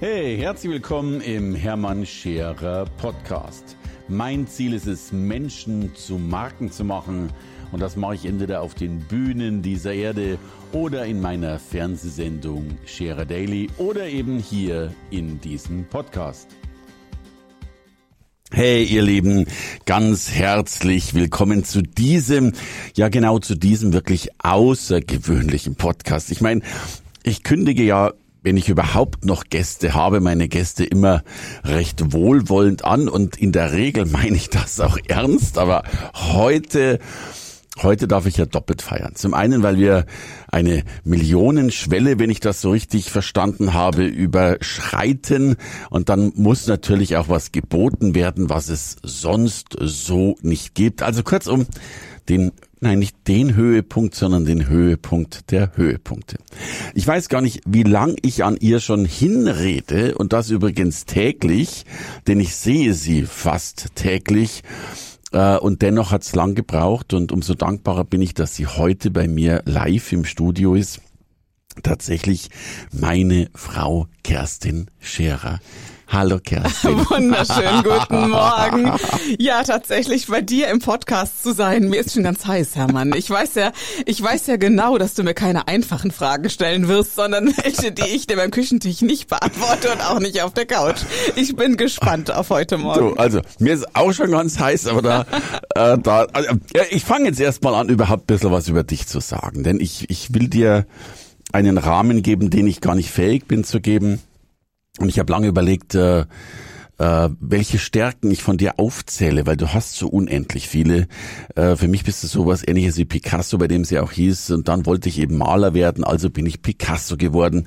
Hey, herzlich willkommen im Hermann Scherer Podcast. Mein Ziel ist es, Menschen zu Marken zu machen. Und das mache ich entweder auf den Bühnen dieser Erde oder in meiner Fernsehsendung Scherer Daily oder eben hier in diesem Podcast. Hey, ihr Lieben, ganz herzlich willkommen zu diesem, ja genau zu diesem wirklich außergewöhnlichen Podcast. Ich meine, ich kündige ja wenn ich überhaupt noch Gäste habe, meine Gäste immer recht wohlwollend an und in der Regel meine ich das auch ernst, aber heute Heute darf ich ja doppelt feiern. Zum einen, weil wir eine Millionenschwelle, wenn ich das so richtig verstanden habe, überschreiten. Und dann muss natürlich auch was geboten werden, was es sonst so nicht gibt. Also kurzum, den, nein, nicht den Höhepunkt, sondern den Höhepunkt der Höhepunkte. Ich weiß gar nicht, wie lang ich an ihr schon hinrede und das übrigens täglich, denn ich sehe sie fast täglich. Äh, und dennoch hat es lang gebraucht und umso dankbarer bin ich, dass sie heute bei mir live im Studio ist. Tatsächlich meine Frau Kerstin Scherer. Hallo Kerstin. Wunderschönen guten Morgen. Ja, tatsächlich bei dir im Podcast zu sein, mir ist schon ganz heiß, Hermann. Ich weiß ja, ich weiß ja genau, dass du mir keine einfachen Fragen stellen wirst, sondern welche, die ich dir beim Küchentisch nicht beantworte und auch nicht auf der Couch. Ich bin gespannt auf heute Morgen. So, also mir ist auch schon ganz heiß, aber da, äh, da also, ich fange jetzt erstmal an, überhaupt ein bisschen was über dich zu sagen, denn ich, ich will dir einen Rahmen geben, den ich gar nicht fähig bin zu geben. Und ich habe lange überlegt, äh, äh, welche Stärken ich von dir aufzähle, weil du hast so unendlich viele. Äh, für mich bist du sowas ähnliches wie Picasso, bei dem sie auch hieß. Und dann wollte ich eben Maler werden, also bin ich Picasso geworden.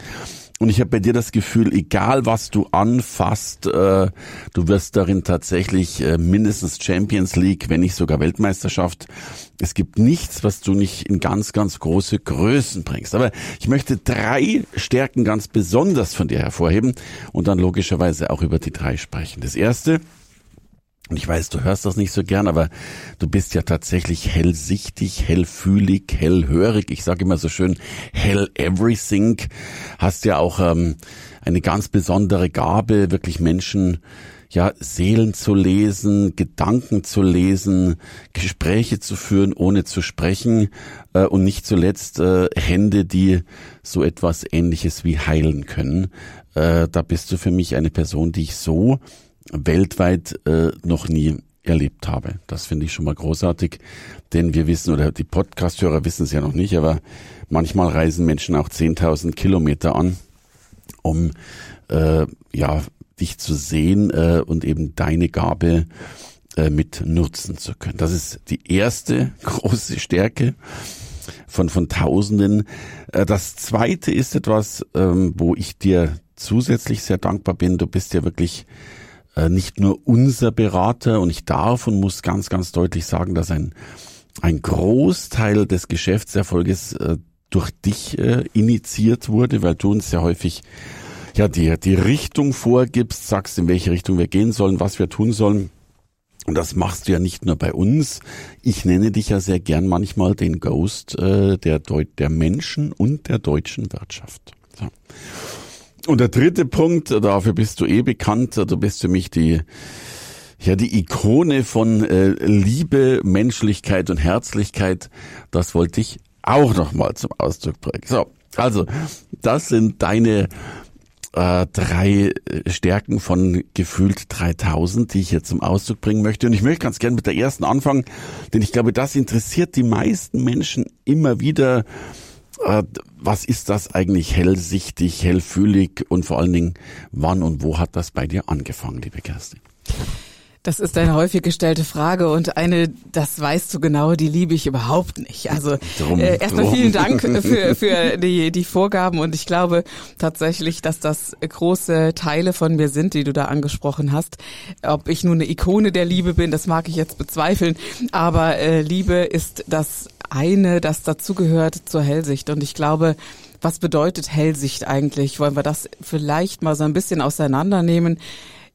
Und ich habe bei dir das Gefühl, egal was du anfasst, äh, du wirst darin tatsächlich äh, mindestens Champions League, wenn nicht sogar Weltmeisterschaft. Es gibt nichts, was du nicht in ganz, ganz große Größen bringst. Aber ich möchte drei Stärken ganz besonders von dir hervorheben und dann logischerweise auch über die drei sprechen. Das erste, und ich weiß, du hörst das nicht so gern, aber du bist ja tatsächlich hellsichtig, hellfühlig, hellhörig. Ich sage immer so schön, hell everything. Hast ja auch ähm, eine ganz besondere Gabe, wirklich Menschen, ja, Seelen zu lesen, Gedanken zu lesen, Gespräche zu führen, ohne zu sprechen äh, und nicht zuletzt äh, Hände, die so etwas Ähnliches wie heilen können. Äh, da bist du für mich eine Person, die ich so weltweit äh, noch nie erlebt habe. Das finde ich schon mal großartig, denn wir wissen, oder die Podcasthörer wissen es ja noch nicht, aber manchmal reisen Menschen auch 10.000 Kilometer an, um äh, ja dich zu sehen äh, und eben deine Gabe äh, mit nutzen zu können. Das ist die erste große Stärke von von Tausenden. Äh, das zweite ist etwas, ähm, wo ich dir zusätzlich sehr dankbar bin. Du bist ja wirklich nicht nur unser Berater und ich darf und muss ganz, ganz deutlich sagen, dass ein, ein Großteil des Geschäftserfolges äh, durch dich äh, initiiert wurde, weil du uns sehr häufig ja die, die Richtung vorgibst, sagst, in welche Richtung wir gehen sollen, was wir tun sollen. Und das machst du ja nicht nur bei uns. Ich nenne dich ja sehr gern manchmal den Ghost äh, der, Deut der Menschen und der deutschen Wirtschaft. So. Und der dritte Punkt, dafür bist du eh bekannt, du bist für mich die, ja, die Ikone von äh, Liebe, Menschlichkeit und Herzlichkeit. Das wollte ich auch nochmal zum Ausdruck bringen. So, also, das sind deine äh, drei Stärken von gefühlt 3000, die ich jetzt zum Ausdruck bringen möchte. Und ich möchte ganz gern mit der ersten anfangen, denn ich glaube, das interessiert die meisten Menschen immer wieder äh, was ist das eigentlich hellsichtig, hellfühlig und vor allen Dingen, wann und wo hat das bei dir angefangen, liebe Kerstin? Das ist eine häufig gestellte Frage und eine, das weißt du genau, die liebe ich überhaupt nicht. Also drum, äh, erstmal drum. vielen Dank für, für die, die Vorgaben und ich glaube tatsächlich, dass das große Teile von mir sind, die du da angesprochen hast. Ob ich nun eine Ikone der Liebe bin, das mag ich jetzt bezweifeln, aber äh, Liebe ist das eine, das dazugehört zur Hellsicht. Und ich glaube, was bedeutet Hellsicht eigentlich? Wollen wir das vielleicht mal so ein bisschen auseinandernehmen?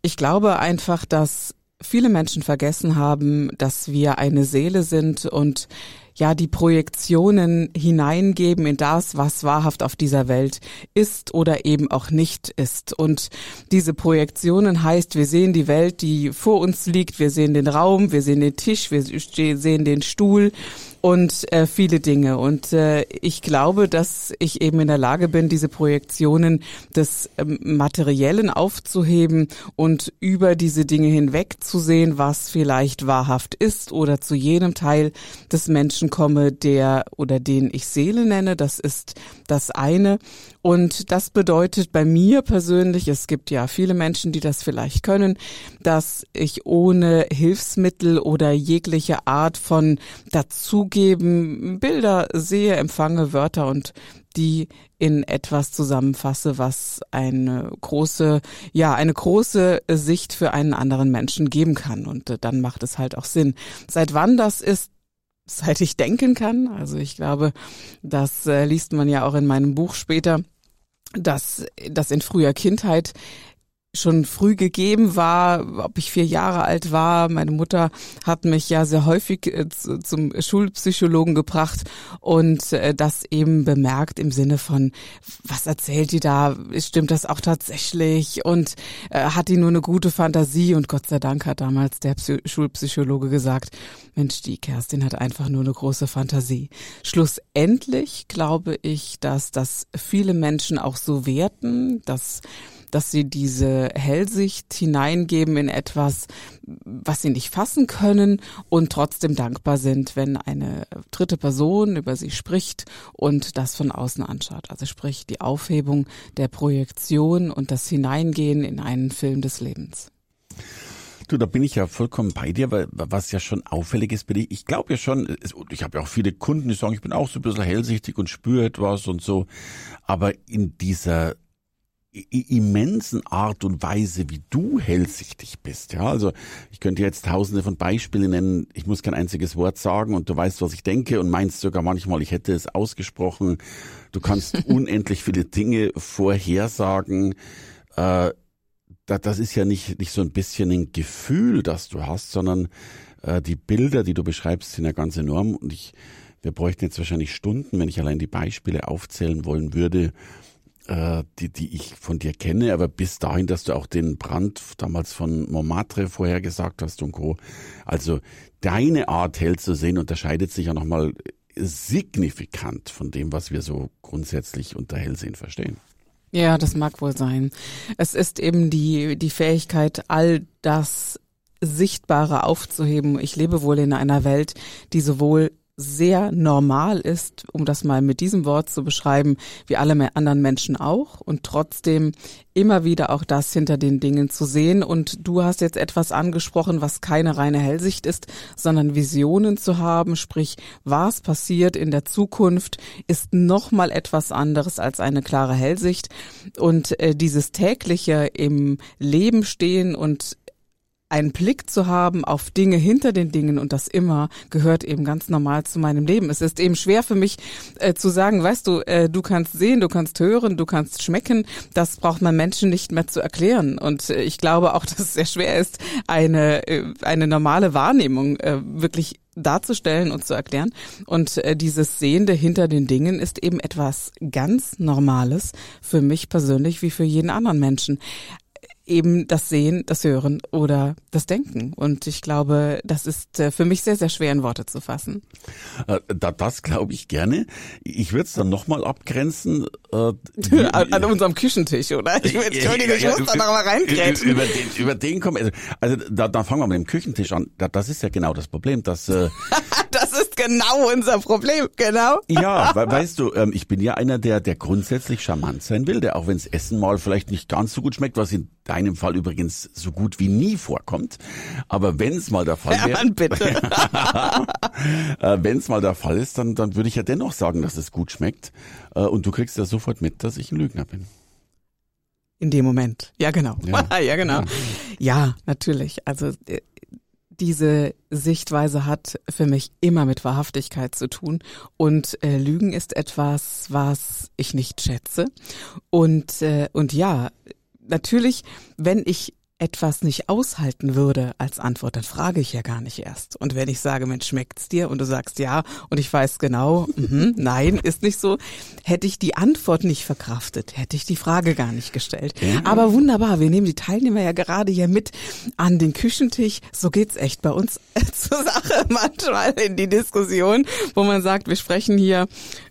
Ich glaube einfach, dass viele Menschen vergessen haben, dass wir eine Seele sind und ja die Projektionen hineingeben in das, was wahrhaft auf dieser Welt ist oder eben auch nicht ist. Und diese Projektionen heißt, wir sehen die Welt, die vor uns liegt, wir sehen den Raum, wir sehen den Tisch, wir sehen den Stuhl und äh, viele Dinge. Und äh, ich glaube, dass ich eben in der Lage bin, diese Projektionen des ähm, Materiellen aufzuheben und über diese Dinge hinweg zu sehen, was vielleicht wahrhaft ist oder zu jenem Teil des Menschen komme, der oder den ich Seele nenne. Das ist das eine. Und das bedeutet bei mir persönlich, es gibt ja viele Menschen, die das vielleicht können, dass ich ohne Hilfsmittel oder jegliche Art von dazugeben Bilder sehe, empfange Wörter und die in etwas zusammenfasse, was eine große, ja, eine große Sicht für einen anderen Menschen geben kann. Und äh, dann macht es halt auch Sinn. Seit wann das ist, seit ich denken kann. Also ich glaube, das äh, liest man ja auch in meinem Buch später dass das in früher Kindheit schon früh gegeben war, ob ich vier Jahre alt war. Meine Mutter hat mich ja sehr häufig äh, zum Schulpsychologen gebracht und äh, das eben bemerkt im Sinne von, was erzählt die da? Stimmt das auch tatsächlich? Und äh, hat die nur eine gute Fantasie? Und Gott sei Dank hat damals der Psy Schulpsychologe gesagt, Mensch, die Kerstin hat einfach nur eine große Fantasie. Schlussendlich glaube ich, dass das viele Menschen auch so werten, dass dass sie diese Hellsicht hineingeben in etwas, was sie nicht fassen können und trotzdem dankbar sind, wenn eine dritte Person über sie spricht und das von außen anschaut. Also sprich die Aufhebung der Projektion und das Hineingehen in einen Film des Lebens. Du, da bin ich ja vollkommen bei dir, weil was ja schon auffällig ist bei dir, ich glaube ja schon, ich habe ja auch viele Kunden, die sagen, ich bin auch so ein bisschen hellsichtig und spüre etwas und so, aber in dieser immensen Art und Weise, wie du hellsichtig bist. Ja, also ich könnte jetzt tausende von Beispielen nennen. Ich muss kein einziges Wort sagen und du weißt, was ich denke und meinst sogar manchmal, ich hätte es ausgesprochen. Du kannst unendlich viele Dinge vorhersagen. Äh, das ist ja nicht, nicht so ein bisschen ein Gefühl, das du hast, sondern äh, die Bilder, die du beschreibst, sind ja ganz enorm und ich, wir bräuchten jetzt wahrscheinlich Stunden, wenn ich allein die Beispiele aufzählen wollen würde, äh, die, die ich von dir kenne, aber bis dahin, dass du auch den Brand damals von Montmartre vorher gesagt hast und Co. Also deine Art hell zu sehen unterscheidet sich ja nochmal signifikant von dem, was wir so grundsätzlich unter Hellsehen verstehen. Ja, das mag wohl sein. Es ist eben die, die Fähigkeit, all das Sichtbare aufzuheben. Ich lebe wohl in einer Welt, die sowohl sehr normal ist, um das mal mit diesem Wort zu beschreiben, wie alle anderen Menschen auch und trotzdem immer wieder auch das hinter den Dingen zu sehen. Und du hast jetzt etwas angesprochen, was keine reine Hellsicht ist, sondern Visionen zu haben, sprich, was passiert in der Zukunft, ist nochmal etwas anderes als eine klare Hellsicht. Und äh, dieses tägliche im Leben stehen und einen Blick zu haben auf Dinge hinter den Dingen und das immer gehört eben ganz normal zu meinem Leben. Es ist eben schwer für mich äh, zu sagen, weißt du, äh, du kannst sehen, du kannst hören, du kannst schmecken. Das braucht man Menschen nicht mehr zu erklären. Und äh, ich glaube auch, dass es sehr schwer ist, eine, äh, eine normale Wahrnehmung äh, wirklich darzustellen und zu erklären. Und äh, dieses Sehende hinter den Dingen ist eben etwas ganz Normales für mich persönlich wie für jeden anderen Menschen eben das Sehen, das Hören oder das Denken. Und ich glaube, das ist äh, für mich sehr, sehr schwer in Worte zu fassen. Äh, das glaube ich gerne. Ich würde es dann nochmal abgrenzen. Äh, An unserem Küchentisch, oder? Ich, Entschuldige, ich muss da noch mal reingrätschen. Über den, über den kommen, also, also da, da fangen wir mit dem Küchentisch an. Das ist ja genau das Problem, dass... das ist genau unser Problem, genau. ja, weißt du, ähm, ich bin ja einer, der, der grundsätzlich charmant sein will, der auch wenns Essen mal vielleicht nicht ganz so gut schmeckt, was in deinem Fall übrigens so gut wie nie vorkommt. Aber wenn es mal der Fall wäre, ja, bitte. Äh, wenn es mal der Fall ist, dann, dann würde ich ja dennoch sagen, dass es gut schmeckt. Äh, und du kriegst ja sofort mit, dass ich ein Lügner bin. In dem Moment. Ja, genau. Ja, ja genau. Ja. ja, natürlich. Also äh, diese Sichtweise hat für mich immer mit Wahrhaftigkeit zu tun. Und äh, Lügen ist etwas, was ich nicht schätze. Und äh, und ja, natürlich, wenn ich etwas nicht aushalten würde als Antwort, dann frage ich ja gar nicht erst. Und wenn ich sage, Mensch, schmeckt's dir? Und du sagst ja und ich weiß genau, mh, nein, ist nicht so, hätte ich die Antwort nicht verkraftet, hätte ich die Frage gar nicht gestellt. Ja. Aber wunderbar, wir nehmen die Teilnehmer ja gerade hier mit an den Küchentisch. So geht's echt bei uns zur Sache manchmal in die Diskussion, wo man sagt, wir sprechen hier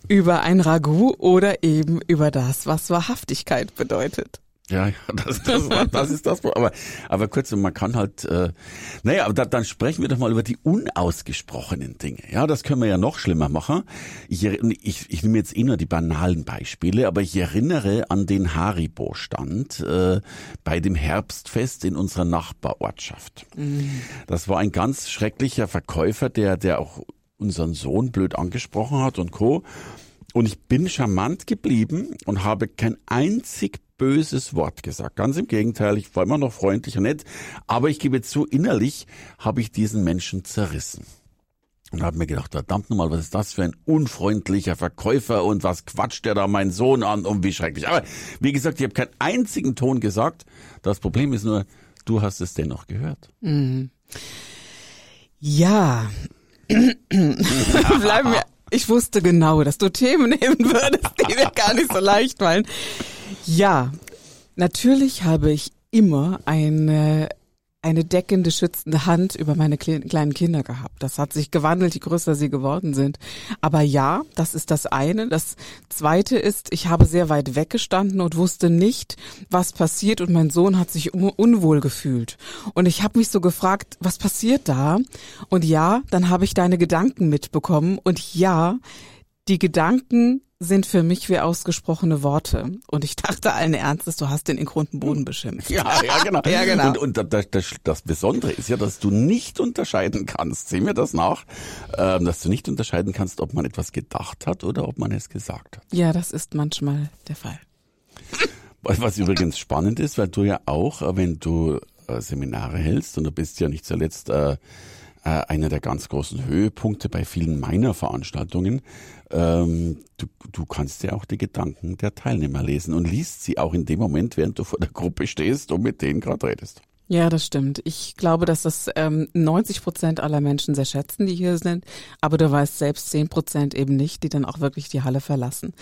über ein Ragout oder eben über das, was Wahrhaftigkeit bedeutet. Ja, ja, das, das, das ist das. Aber, aber kurz, man kann halt, äh, naja, aber da, dann sprechen wir doch mal über die unausgesprochenen Dinge. Ja, das können wir ja noch schlimmer machen. Ich, ich, ich nehme jetzt eh nur die banalen Beispiele, aber ich erinnere an den Haribo-Stand äh, bei dem Herbstfest in unserer Nachbarortschaft. Mhm. Das war ein ganz schrecklicher Verkäufer, der, der auch unseren Sohn blöd angesprochen hat und Co. Und ich bin charmant geblieben und habe kein einzig böses Wort gesagt. Ganz im Gegenteil, ich war immer noch freundlich und nett, aber ich gebe zu, innerlich habe ich diesen Menschen zerrissen. Und habe mir gedacht, verdammt nochmal, was ist das für ein unfreundlicher Verkäufer und was quatscht der da meinen Sohn an und wie schrecklich. Aber wie gesagt, ich habe keinen einzigen Ton gesagt. Das Problem ist nur, du hast es dennoch gehört. Mhm. Ja. Bleiben wir. Ich wusste genau, dass du Themen nehmen würdest, die mir gar nicht so leicht fallen. Ja, natürlich habe ich immer eine eine deckende, schützende Hand über meine kleinen Kinder gehabt. Das hat sich gewandelt, je größer sie geworden sind. Aber ja, das ist das eine. Das zweite ist, ich habe sehr weit weggestanden und wusste nicht, was passiert und mein Sohn hat sich unwohl gefühlt. Und ich habe mich so gefragt, was passiert da? Und ja, dann habe ich deine Gedanken mitbekommen und ja, die Gedanken sind für mich wie ausgesprochene Worte. Und ich dachte allen Ernstes, du hast den in und Boden beschimpft. Ja, ja, genau. ja, genau. Und, und das, das, das, Besondere ist ja, dass du nicht unterscheiden kannst, sehen wir das nach, äh, dass du nicht unterscheiden kannst, ob man etwas gedacht hat oder ob man es gesagt hat. Ja, das ist manchmal der Fall. Was übrigens spannend ist, weil du ja auch, äh, wenn du äh, Seminare hältst, und du bist ja nicht zuletzt äh, äh, einer der ganz großen Höhepunkte bei vielen meiner Veranstaltungen. Ähm, du, du kannst ja auch die Gedanken der Teilnehmer lesen und liest sie auch in dem Moment, während du vor der Gruppe stehst und mit denen gerade redest. Ja, das stimmt. Ich glaube, dass das ähm, 90 Prozent aller Menschen sehr schätzen, die hier sind, aber du weißt selbst 10 Prozent eben nicht, die dann auch wirklich die Halle verlassen.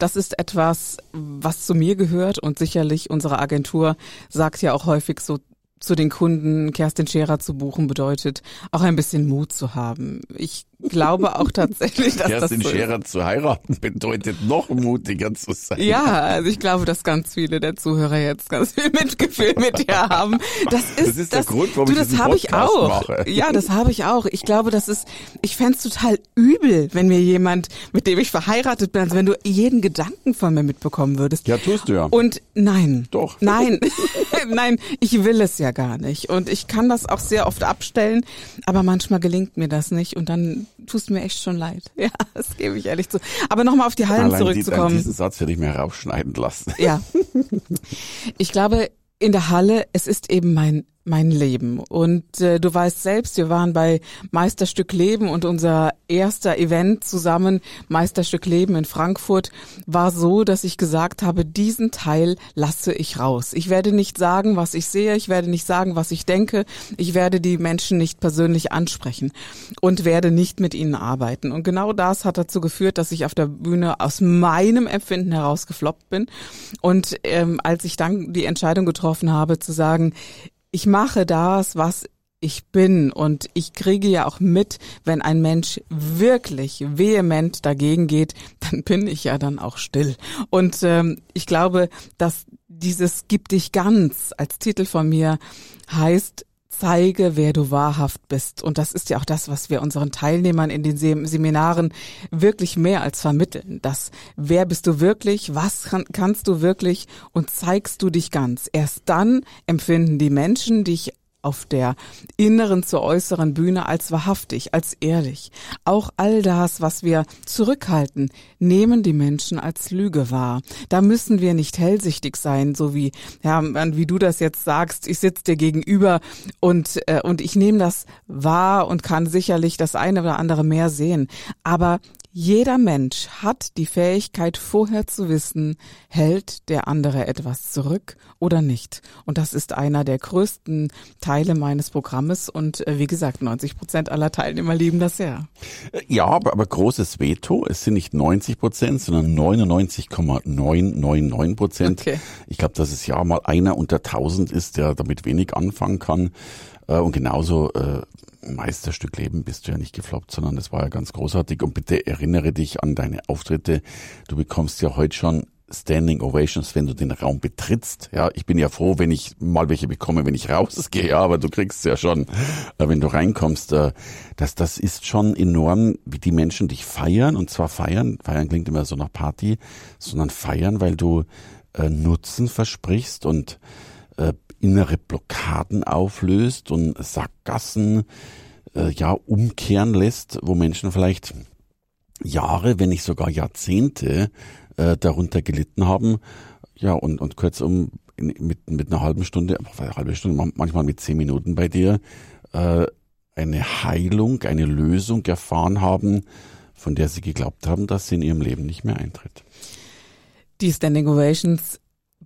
Das ist etwas, was zu mir gehört und sicherlich unsere Agentur sagt ja auch häufig so zu den Kunden Kerstin Scherer zu buchen bedeutet, auch ein bisschen Mut zu haben. Ich glaube auch tatsächlich, dass Kerstin das so Scherer ist. zu heiraten bedeutet noch mutiger zu sein. Ja, also ich glaube, dass ganz viele der Zuhörer jetzt ganz viel Mitgefühl mit dir haben. Das ist, das ist das, der Grund, warum du, das ich habe ich auch. Mache. Ja, das habe ich auch. Ich glaube, das ist, ich fände total übel, wenn mir jemand, mit dem ich verheiratet bin, also wenn du jeden Gedanken von mir mitbekommen würdest. Ja, tust du ja. Und nein. Doch. Nein, nein, ich will es ja gar nicht. Und ich kann das auch sehr oft abstellen, aber manchmal gelingt mir das nicht und dann tust mir echt schon leid. Ja, das gebe ich ehrlich zu. Aber nochmal auf die Hallen Allein zurückzukommen. Die, diesen Satz hätte ich mir herausschneiden lassen. Ja. Ich glaube, in der Halle, es ist eben mein mein Leben. Und äh, du weißt selbst, wir waren bei Meisterstück Leben und unser erster Event zusammen, Meisterstück Leben in Frankfurt, war so, dass ich gesagt habe, diesen Teil lasse ich raus. Ich werde nicht sagen, was ich sehe, ich werde nicht sagen, was ich denke, ich werde die Menschen nicht persönlich ansprechen und werde nicht mit ihnen arbeiten. Und genau das hat dazu geführt, dass ich auf der Bühne aus meinem Empfinden heraus gefloppt bin. Und ähm, als ich dann die Entscheidung getroffen habe zu sagen, ich mache das, was ich bin und ich kriege ja auch mit, wenn ein Mensch wirklich vehement dagegen geht, dann bin ich ja dann auch still. Und ähm, ich glaube, dass dieses Gib dich ganz als Titel von mir heißt, zeige, wer du wahrhaft bist. Und das ist ja auch das, was wir unseren Teilnehmern in den Seminaren wirklich mehr als vermitteln. Das, wer bist du wirklich, was kann, kannst du wirklich und zeigst du dich ganz. Erst dann empfinden die Menschen dich auf der inneren zur äußeren Bühne als wahrhaftig, als ehrlich. Auch all das, was wir zurückhalten, nehmen die Menschen als Lüge wahr. Da müssen wir nicht hellsichtig sein, so wie ja, wie du das jetzt sagst. Ich sitze dir gegenüber und äh, und ich nehme das wahr und kann sicherlich das eine oder andere mehr sehen. Aber Jeder Mensch hat die Fähigkeit, vorher zu wissen, hält der andere etwas zurück oder nicht. Und das ist einer der größten Teile meines Programmes. Und äh, wie gesagt, 90 Prozent aller Teilnehmer lieben das sehr. Ja, aber, aber großes Veto. Es sind nicht 90 Prozent, sondern 99,999 Prozent. Okay. Ich glaube, dass es ja mal einer unter 1000 ist, der damit wenig anfangen kann. Äh, und genauso äh, Meisterstück Leben bist du ja nicht gefloppt, sondern das war ja ganz großartig. Und bitte erinnere dich an deine Auftritte. Du bekommst ja heute schon Standing Ovations, wenn du den Raum betrittst. Ja, ich bin ja froh, wenn ich mal welche bekomme, wenn ich rausgehe, ja, aber du kriegst ja schon, äh, wenn du reinkommst. Äh, das, das ist schon enorm, wie die Menschen dich feiern. Und zwar feiern, feiern klingt immer so nach Party, sondern feiern, weil du äh, Nutzen versprichst und innere Blockaden auflöst und Sackgassen äh, ja umkehren lässt, wo Menschen vielleicht Jahre, wenn nicht sogar Jahrzehnte äh, darunter gelitten haben. Ja, und, und kurzum mit, mit einer halben Stunde, eine halbe Stunde, manchmal mit zehn Minuten bei dir, äh, eine Heilung, eine Lösung erfahren haben, von der sie geglaubt haben, dass sie in ihrem Leben nicht mehr eintritt. Die Standing Ovations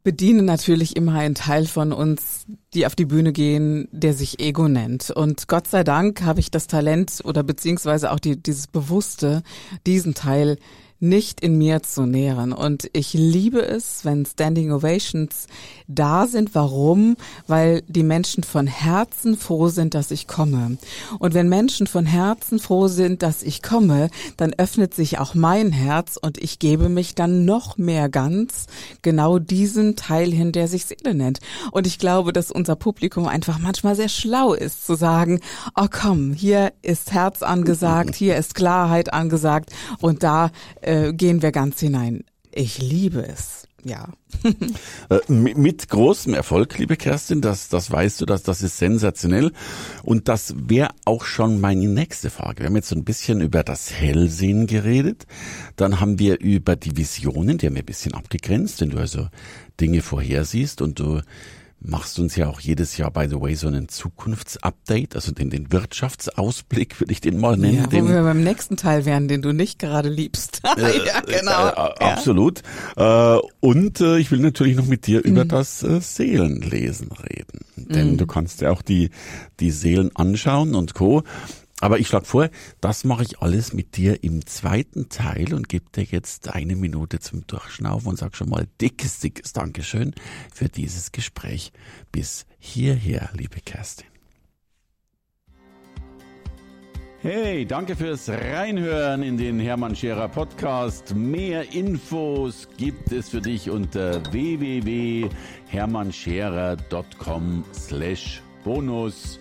bedienen natürlich immer einen Teil von uns, die auf die Bühne gehen, der sich Ego nennt. Und Gott sei Dank habe ich das Talent oder beziehungsweise auch die, dieses Bewusste, diesen Teil nicht in mir zu nähren. Und ich liebe es, wenn Standing Ovations da sind. Warum? Weil die Menschen von Herzen froh sind, dass ich komme. Und wenn Menschen von Herzen froh sind, dass ich komme, dann öffnet sich auch mein Herz und ich gebe mich dann noch mehr ganz genau diesen Teil hin, der sich Seele nennt. Und ich glaube, dass unser Publikum einfach manchmal sehr schlau ist zu sagen, oh komm, hier ist Herz angesagt, hier ist Klarheit angesagt und da äh, gehen wir ganz hinein. Ich liebe es. Ja. Äh, mit großem Erfolg, liebe Kerstin, das, das weißt du, dass das ist sensationell. Und das wäre auch schon meine nächste Frage. Wir haben jetzt so ein bisschen über das Hellsehen geredet. Dann haben wir über die Visionen, die haben wir ein bisschen abgegrenzt, wenn du also Dinge vorhersiehst und du machst uns ja auch jedes Jahr, by the way, so einen Zukunftsupdate, also den, den Wirtschaftsausblick, würde ich den mal nennen. Ja, wo den, wir beim nächsten Teil wären, den du nicht gerade liebst. Äh, ja, genau. Äh, äh, absolut. Äh, und äh, ich will natürlich noch mit dir mhm. über das äh, Seelenlesen reden. Denn mhm. du kannst ja auch die, die Seelen anschauen und Co. Aber ich schlage vor, das mache ich alles mit dir im zweiten Teil und gebe dir jetzt eine Minute zum Durchschnaufen und sag schon mal dickes, dickes Dankeschön für dieses Gespräch. Bis hierher, liebe Kerstin. Hey, danke fürs Reinhören in den Hermann Scherer Podcast. Mehr Infos gibt es für dich unter www.hermannscherer.com slash bonus.